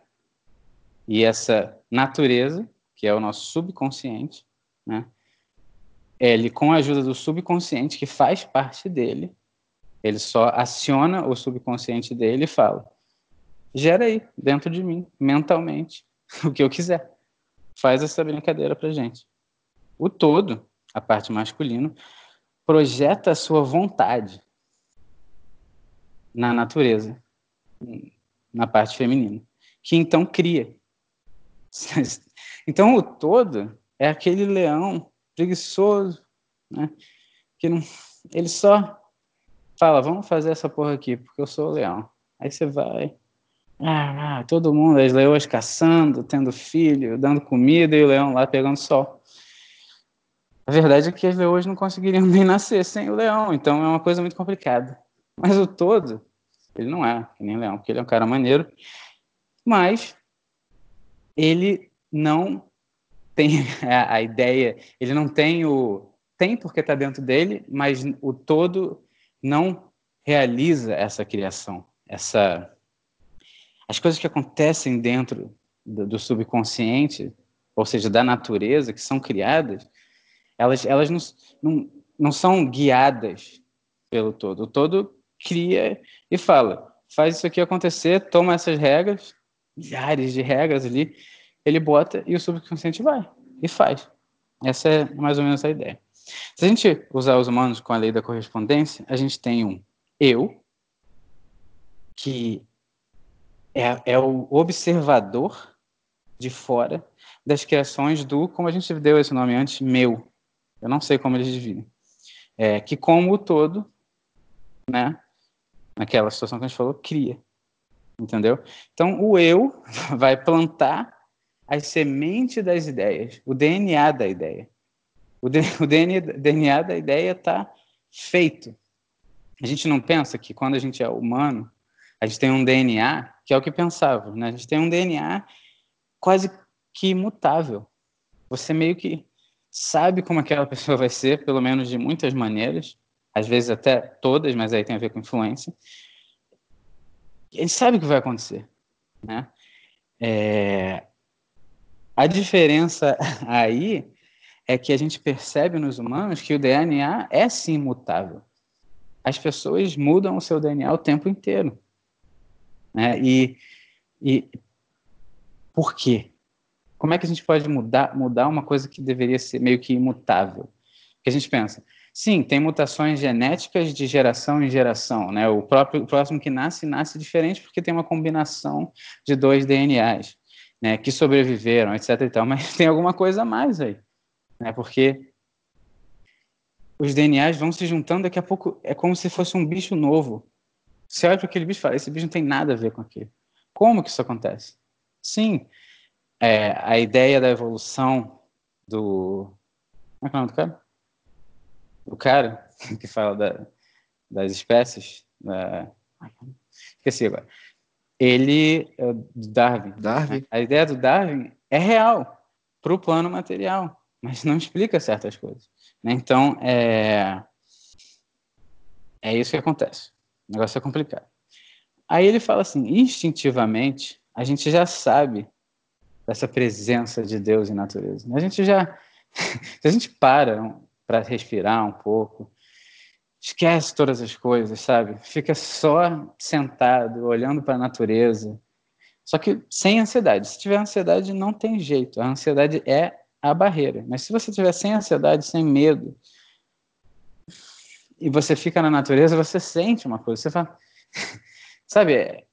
e essa natureza, que é o nosso subconsciente, né? Ele, com a ajuda do subconsciente, que faz parte dele, ele só aciona o subconsciente dele e fala: gera aí, dentro de mim, mentalmente, o que eu quiser. Faz essa brincadeira pra gente. O todo, a parte masculina, projeta a sua vontade na natureza, na parte feminina, que então cria. Então o todo é aquele leão preguiçoso, né? Que não, ele só fala, vamos fazer essa porra aqui, porque eu sou o leão. Aí você vai, ah, ah, todo mundo, as leões caçando, tendo filho, dando comida e o leão lá pegando sol. A verdade é que as leões não conseguiriam nem nascer sem o leão, então é uma coisa muito complicada. Mas o todo, ele não é que nem leão, porque ele é um cara maneiro, mas ele não tem a, a ideia, ele não tem o. Tem porque está dentro dele, mas o todo não realiza essa criação, essa. As coisas que acontecem dentro do, do subconsciente, ou seja, da natureza, que são criadas, elas, elas não, não, não são guiadas pelo todo. O todo cria e fala: faz isso aqui acontecer, toma essas regras, milhares de regras ali, ele bota e o subconsciente vai e faz. Essa é mais ou menos a ideia. Se a gente usar os humanos com a lei da correspondência, a gente tem um eu, que é, é o observador de fora das criações do, como a gente deu esse nome antes, meu. Eu não sei como eles dividem. É, que como o todo, né, naquela situação que a gente falou, cria. Entendeu? Então, o eu vai plantar as sementes das ideias, o DNA da ideia. O, DNA, DNA da ideia está feito. A gente não pensa que quando a gente é humano, a gente tem um DNA, que é o que pensava, né? A gente tem um DNA quase que imutável. Você meio que sabe como aquela pessoa vai ser, pelo menos de muitas maneiras, às vezes até todas, mas aí tem a ver com influência. A gente sabe o que vai acontecer, né? É, a diferença aí é que a gente percebe nos humanos que o DNA é sim mutável. As pessoas mudam o seu DNA o tempo inteiro. Né? E, e por quê? Como é que a gente pode mudar, mudar uma coisa que deveria ser meio que imutável? Porque a gente pensa, sim, tem mutações genéticas de geração em geração, né? O próprio o próximo que nasce nasce diferente porque tem uma combinação de dois DNAs né, que sobreviveram, etc. E tal, mas tem alguma coisa a mais aí. Né? Porque os DNAs vão se juntando, daqui a pouco é como se fosse um bicho novo. Você olha para aquele bicho e fala, esse bicho não tem nada a ver com aquilo. Como que isso acontece? Sim, é, a ideia da evolução do... Como é que é o nome do cara? O cara que fala da, das espécies, da... esqueci agora. Ele, é Darwin. Darwin. A ideia do Darwin é real para o plano material, mas não explica certas coisas. Né? Então, é... é isso que acontece. O negócio é complicado. Aí ele fala assim: instintivamente, a gente já sabe dessa presença de Deus em natureza. A gente já. Se a gente para para respirar um pouco, esquece todas as coisas, sabe? Fica só sentado, olhando para a natureza. Só que sem ansiedade. Se tiver ansiedade, não tem jeito. A ansiedade é a barreira. Mas se você tiver sem ansiedade, sem medo, e você fica na natureza, você sente uma coisa. Você fala. Sabe? É,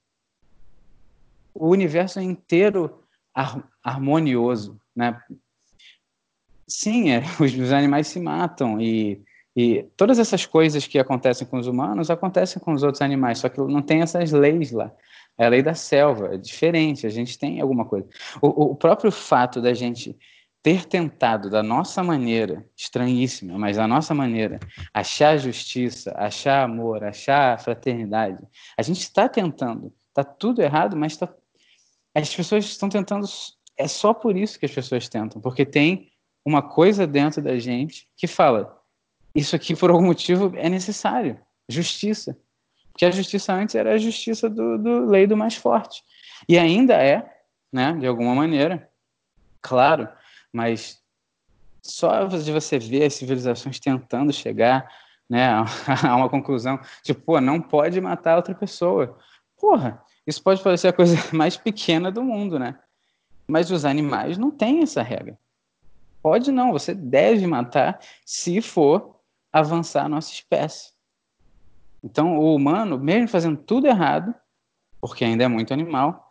o universo é inteiro harmonioso, né? Sim, é, os, os animais se matam e e todas essas coisas que acontecem com os humanos acontecem com os outros animais, só que não tem essas leis lá. É a lei da selva, é diferente, a gente tem alguma coisa. O, o próprio fato da gente ter tentado, da nossa maneira, estranhíssima, mas da nossa maneira, achar justiça, achar amor, achar fraternidade, a gente está tentando. Está tudo errado, mas tá... as pessoas estão tentando. É só por isso que as pessoas tentam, porque tem uma coisa dentro da gente que fala: isso aqui, por algum motivo, é necessário. Justiça. Porque a justiça antes era a justiça do, do lei do mais forte. E ainda é, né, de alguma maneira, claro, mas só de você ver as civilizações tentando chegar né, a uma conclusão, tipo, pô, não pode matar outra pessoa. Porra, isso pode parecer a coisa mais pequena do mundo, né? Mas os animais não têm essa regra. Pode não, você deve matar se for avançar a nossa espécie. Então, o humano, mesmo fazendo tudo errado, porque ainda é muito animal,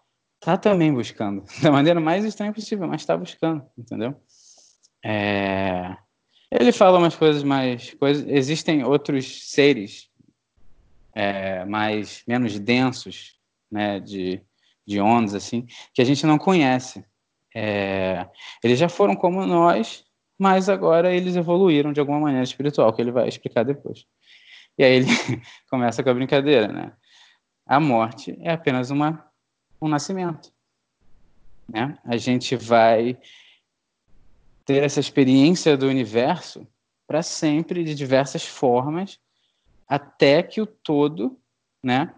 está também buscando, da maneira mais estranha possível, mas está buscando, entendeu? É... Ele fala umas coisas mais. Coisas... Existem outros seres é, mais menos densos, né, de, de ondas assim, que a gente não conhece. É... Eles já foram como nós, mas agora eles evoluíram de alguma maneira espiritual, que ele vai explicar depois. E aí ele começa com a brincadeira, né? A morte é apenas uma, um nascimento. Né? A gente vai ter essa experiência do universo para sempre, de diversas formas, até que o todo, né,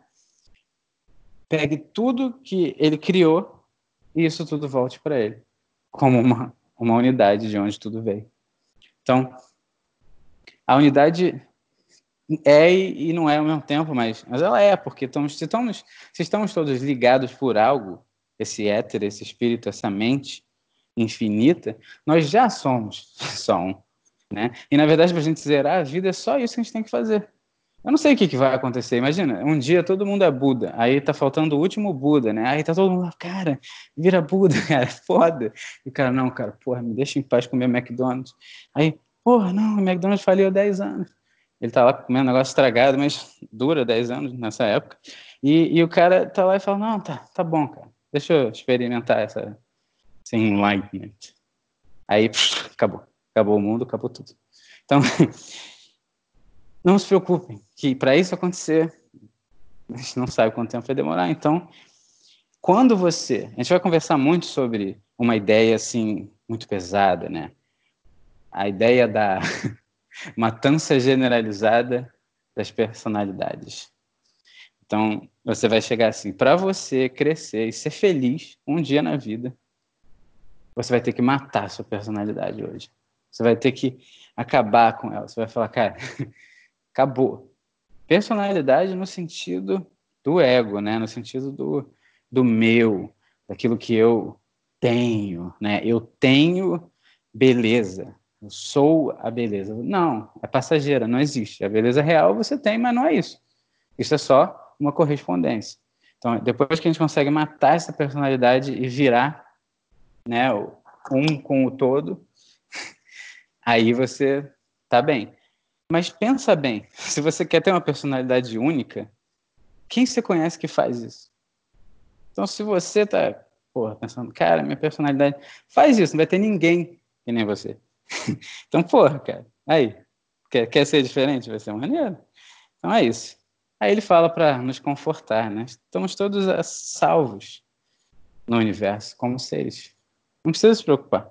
pegue tudo que ele criou e isso tudo volte para ele, como uma uma unidade de onde tudo veio. Então, a unidade é e não é ao mesmo tempo, mas, mas ela é, porque estamos, se, estamos, se estamos todos ligados por algo, esse éter, esse espírito, essa mente infinita, nós já somos só um. Né? E, na verdade, para a gente zerar a vida, é só isso que a gente tem que fazer. Eu não sei o que, que vai acontecer. Imagina, um dia todo mundo é Buda, aí tá faltando o último Buda, né? Aí tá todo mundo lá, cara, vira Buda, cara, foda. E o cara, não, cara, porra, me deixa em paz comer McDonald's. Aí, porra, não, o McDonald's faliu há 10 anos. Ele tá lá comendo um negócio estragado, mas dura 10 anos nessa época. E, e o cara tá lá e fala, não, tá, tá bom, cara, deixa eu experimentar essa, esse enlightenment. Aí, pff, acabou. Acabou o mundo, acabou tudo. Então, Não se preocupem, que para isso acontecer, a gente não sabe quanto tempo vai demorar. Então, quando você. A gente vai conversar muito sobre uma ideia assim, muito pesada, né? A ideia da matança generalizada das personalidades. Então, você vai chegar assim: para você crescer e ser feliz um dia na vida, você vai ter que matar a sua personalidade hoje. Você vai ter que acabar com ela. Você vai falar, cara, acabou. Personalidade no sentido do ego, né? No sentido do, do meu, daquilo que eu tenho, né? Eu tenho beleza. Sou a beleza. Não, é passageira, não existe. A beleza real você tem, mas não é isso. Isso é só uma correspondência. Então, depois que a gente consegue matar essa personalidade e virar, né, um com o todo, aí você tá bem. Mas pensa bem, se você quer ter uma personalidade única, quem você conhece que faz isso? Então, se você tá, porra, pensando, cara, minha personalidade, faz isso, não vai ter ninguém que nem você. então, porra, cara, aí, quer, quer ser diferente? Vai ser maneiro. Então é isso. Aí ele fala para nos confortar, né? Estamos todos salvos no universo, como seres. Não precisa se preocupar.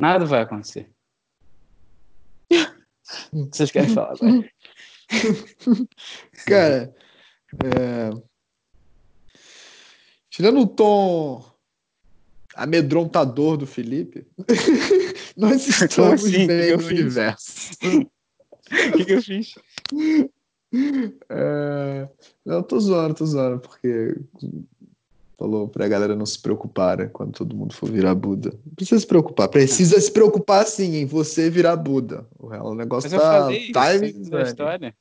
Nada vai acontecer. Vocês querem falar agora? Cara, é... tirando o tom amedrontador do Felipe, nós estamos assim? bem no universo. O que, que eu fiz? É... Não, tô zoando, tô zoando, porque falou pra galera não se preocupar né, quando todo mundo for virar Buda. Não precisa se preocupar, precisa se preocupar sim em você virar Buda. O negócio Mas tá. Eu falei time, da história.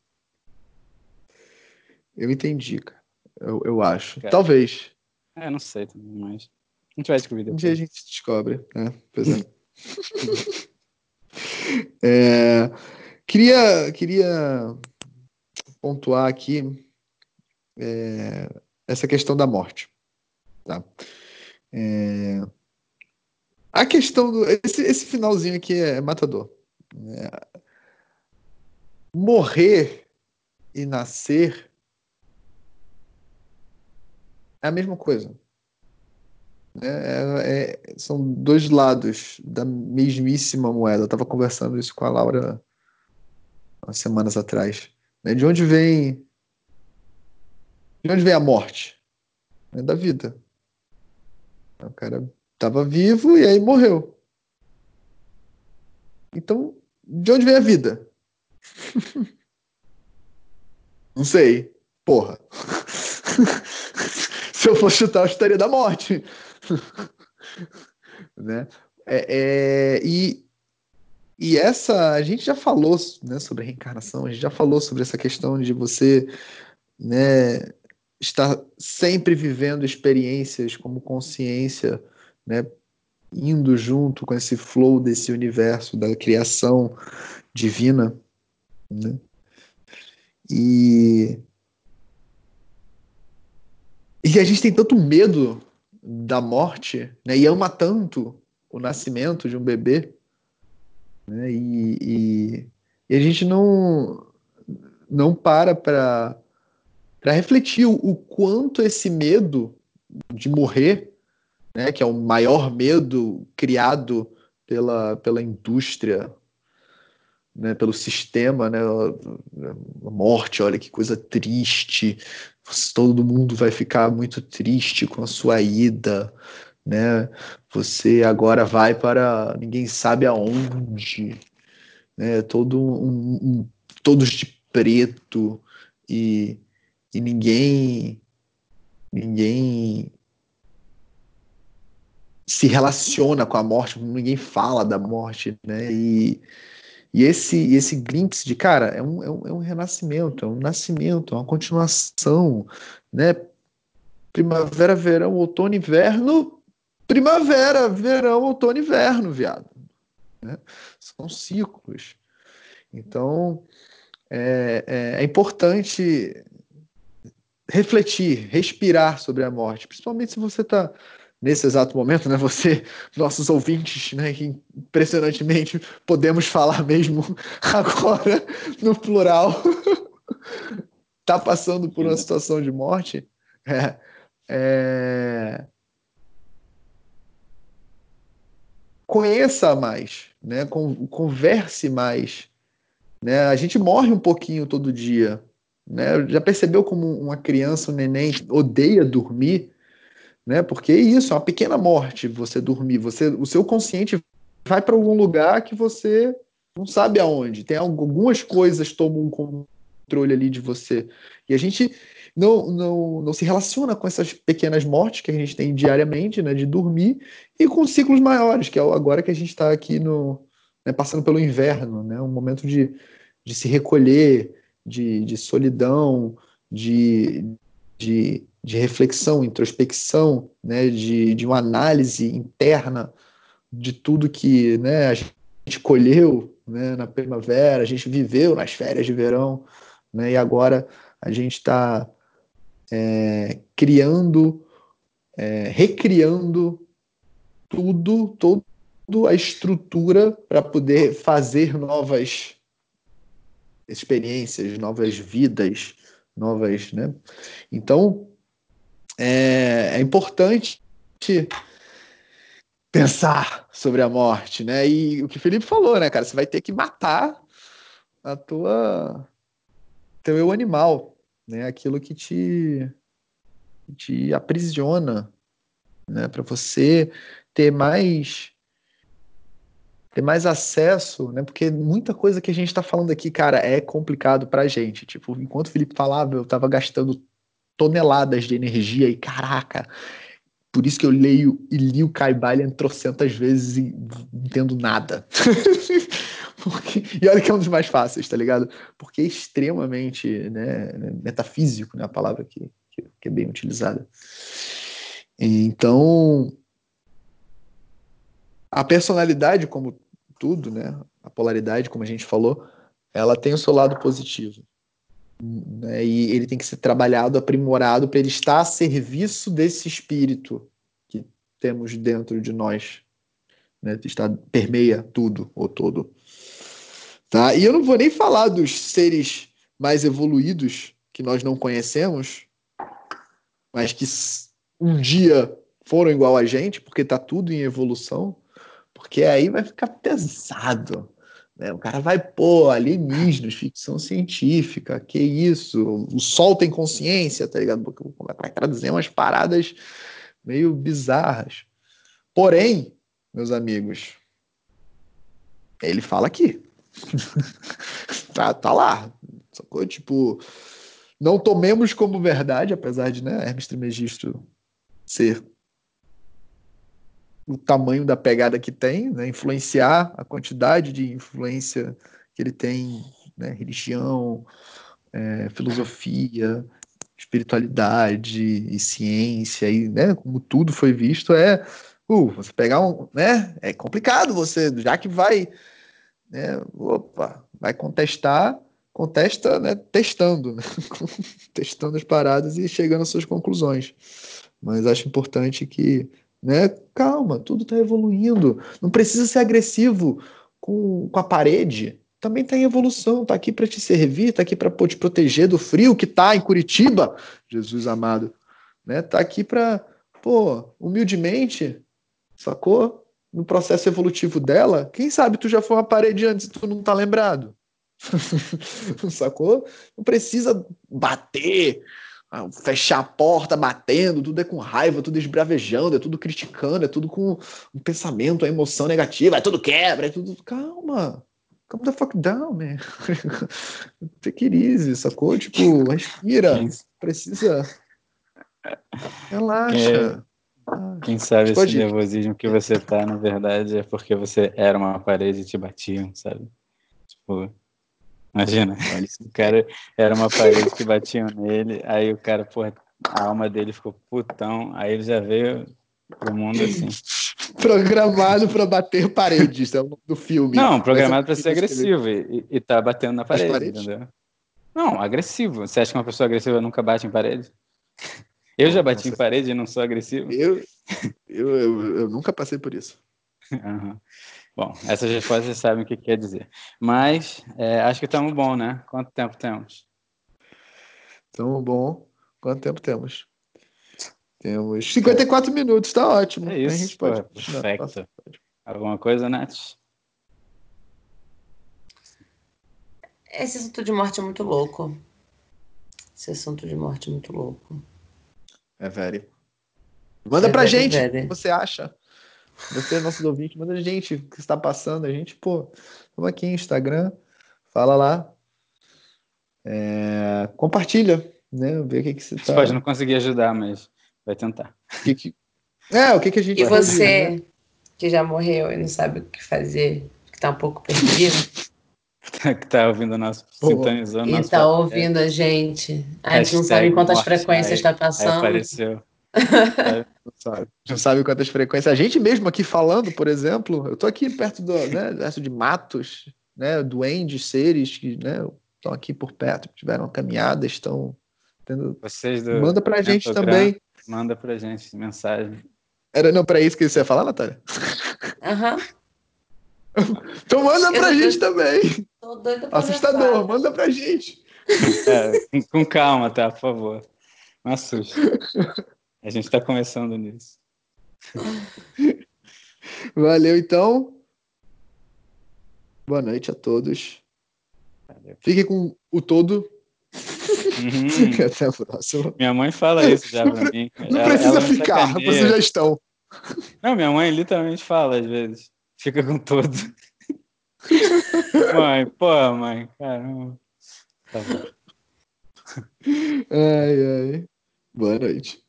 Eu entendi, cara. Eu, eu acho. Cara. Talvez. É, não sei também, mas. A gente vai descobrir depois. Um dia a gente descobre, né? Pois é. É. Queria, queria pontuar aqui é, essa questão da morte. Tá? É... A questão do. Esse, esse finalzinho aqui é matador. É... Morrer e nascer é a mesma coisa. É, é, são dois lados da mesmíssima moeda. Eu estava conversando isso com a Laura umas semanas atrás. Né? De onde vem. De onde vem a morte? É da vida. O cara estava vivo e aí morreu. Então, de onde vem a vida? Não sei. Porra. Se eu fosse chutar, eu estaria da morte. né? É, é, e, e essa, a gente já falou né, sobre reencarnação, a gente já falou sobre essa questão de você né, estar sempre vivendo experiências como consciência, né, indo junto com esse flow desse universo da criação divina, né? E e a gente tem tanto medo da morte, né? E ama tanto o nascimento de um bebê, né? E, e, e a gente não não para para para refletir o, o, quanto esse medo de morrer, né, que é o maior medo criado pela, pela indústria, né, pelo sistema, né, a morte, olha que coisa triste, todo mundo vai ficar muito triste com a sua ida, né? Você agora vai para ninguém sabe aonde, né? Todo um, um todos de preto e e ninguém ninguém se relaciona com a morte, ninguém fala da morte, né? E, e esse esse glimpse de cara é um, é um, é um renascimento, é um nascimento, é uma continuação, né? Primavera, verão, outono, inverno, primavera, verão, outono, inverno, viado. Né? São ciclos. Então é, é, é importante refletir, respirar sobre a morte, principalmente se você está nesse exato momento, né? Você, nossos ouvintes, né? Que impressionantemente podemos falar mesmo agora no plural, tá passando por uma situação de morte. É, é... Conheça mais, né? Converse mais. Né? A gente morre um pouquinho todo dia, né? Já percebeu como uma criança, um neném, odeia dormir? Né? Porque é isso, é uma pequena morte você dormir. Você, o seu consciente vai para algum lugar que você não sabe aonde. Tem algumas coisas tomam um controle ali de você. E a gente não, não, não se relaciona com essas pequenas mortes que a gente tem diariamente, né, de dormir, e com ciclos maiores, que é agora que a gente está aqui no, né, passando pelo inverno, né, um momento de, de se recolher, de, de solidão, de, de, de, reflexão, introspecção, né, de, de uma análise interna de tudo que né, a gente colheu né, na primavera, a gente viveu nas férias de verão, né, e agora a gente está é, criando, é, recriando tudo, toda a estrutura para poder fazer novas experiências, novas vidas, novas, né? Então é, é importante pensar sobre a morte, né? E o que o Felipe falou, né, cara? Você vai ter que matar a tua teu eu animal, né? Aquilo que te te aprisiona, né? Para você ter mais ter mais acesso, né? Porque muita coisa que a gente está falando aqui, cara, é complicado para gente. Tipo, enquanto o Felipe falava, eu estava gastando toneladas de energia e caraca, por isso que eu leio e li o Kai Bailen trocentas vezes e não entendo nada. Porque, e olha que é um dos mais fáceis, tá ligado? Porque é extremamente né, metafísico, né, a palavra que, que, que é bem utilizada. Então, a personalidade, como tudo, né, a polaridade, como a gente falou, ela tem o seu lado positivo. Né, e ele tem que ser trabalhado, aprimorado, para ele estar a serviço desse espírito que temos dentro de nós. Né, está, permeia tudo, ou todo. Tá? E eu não vou nem falar dos seres mais evoluídos que nós não conhecemos, mas que um dia foram igual a gente, porque está tudo em evolução, porque aí vai ficar pesado. Né? O cara vai, pô, alienígenas, ficção científica, que isso? O sol tem consciência, tá ligado? Vai traduzir umas paradas meio bizarras. Porém, meus amigos, ele fala aqui. tá, tá lá. Sacou? Tipo, não tomemos como verdade, apesar de né, Hermes Trismegisto ser o tamanho da pegada que tem, né, influenciar a quantidade de influência que ele tem, né, religião, é, filosofia, espiritualidade e ciência, e, né, como tudo foi visto, é uh, você pegar um, né, é complicado você, já que vai, né, opa, vai contestar, contesta, né, testando, né, testando as paradas e chegando às suas conclusões. Mas acho importante que né? Calma, tudo está evoluindo. Não precisa ser agressivo com, com a parede. Também está em evolução, está aqui para te servir, está aqui para te proteger do frio que está em Curitiba, Jesus amado. Né? Tá aqui para, pô, humildemente, sacou? No processo evolutivo dela, quem sabe tu já foi uma parede antes e tu não tá lembrado. sacou? Não precisa bater, fechar a porta batendo, tudo é com raiva, tudo esbravejando, é tudo criticando, é tudo com um pensamento, a emoção negativa, é tudo quebra, é tudo. Calma. Calm the fuck down, man. Take it easy, sacou? Tipo, respira. Precisa. Relaxa. É, quem sabe esse ir. nervosismo que você tá, na verdade, é porque você era uma parede e te batiam, sabe? Tipo, Imagina, o cara era uma parede que batiam nele, aí o cara, porra, a alma dele ficou putão, aí ele já veio pro mundo assim. Programado para bater paredes, é o nome do filme. Não, programado para ser agressivo e, e tá batendo na parede, entendeu? Não, agressivo. Você acha que uma pessoa agressiva nunca bate em parede? Eu já bati Nossa. em parede e não sou agressivo. Eu, eu, eu, eu nunca passei por isso. Uhum. Bom, essas respostas vocês sabem o que quer dizer. Mas é, acho que estamos bom, né? Quanto tempo temos? Estamos bom. Quanto tempo temos? Temos 54 é. minutos, tá ótimo. É isso, a gente pode. perfeito. Alguma coisa, Nath? Esse assunto de morte é muito louco. Esse assunto de morte é muito louco. É velho. Manda é pra gente o que você acha. Você, nossos ouvintes, manda a gente o que está passando. A gente, pô, estamos aqui no Instagram, fala lá. É, compartilha, né? Ver o que, que você, tá... pode não conseguir ajudar, mas vai tentar. Que que... É, o que, que a gente E você, né? que já morreu e não sabe o que fazer, que está um pouco perdido. que tá ouvindo o nosso, Pô, sintonizando E tá ouvindo a gente. A gente não sabe quantas frequências está passando. Aí apareceu. não sabe. Não sabe quantas frequências. A gente mesmo aqui falando, por exemplo, eu tô aqui perto do, né, perto de matos, né, duendes, seres que, né, estão aqui por perto, tiveram uma caminhada, estão tendo... Vocês do Manda pra gente também. Manda pra gente mensagem. Era não para isso que você ia falar, Natália? Aham. Então manda pra Eu- gente também. Tô doida pra Assustador, dançar. manda pra gente. É, com, calma, tá? Por favor. Não assuste. A gente tá começando nisso. Valeu, então. Boa noite a todos. Valeu. Fiquem com o todo. Uhum. Até a próxima. Minha mãe fala isso já pra mim. Não Ela- precisa ela me ficar, vocês já estão. Não, minha mãe literalmente fala às vezes. Fica com todo. mãe, pô, mãe, caramba. Tá bom. Ai, ai. Boa noite.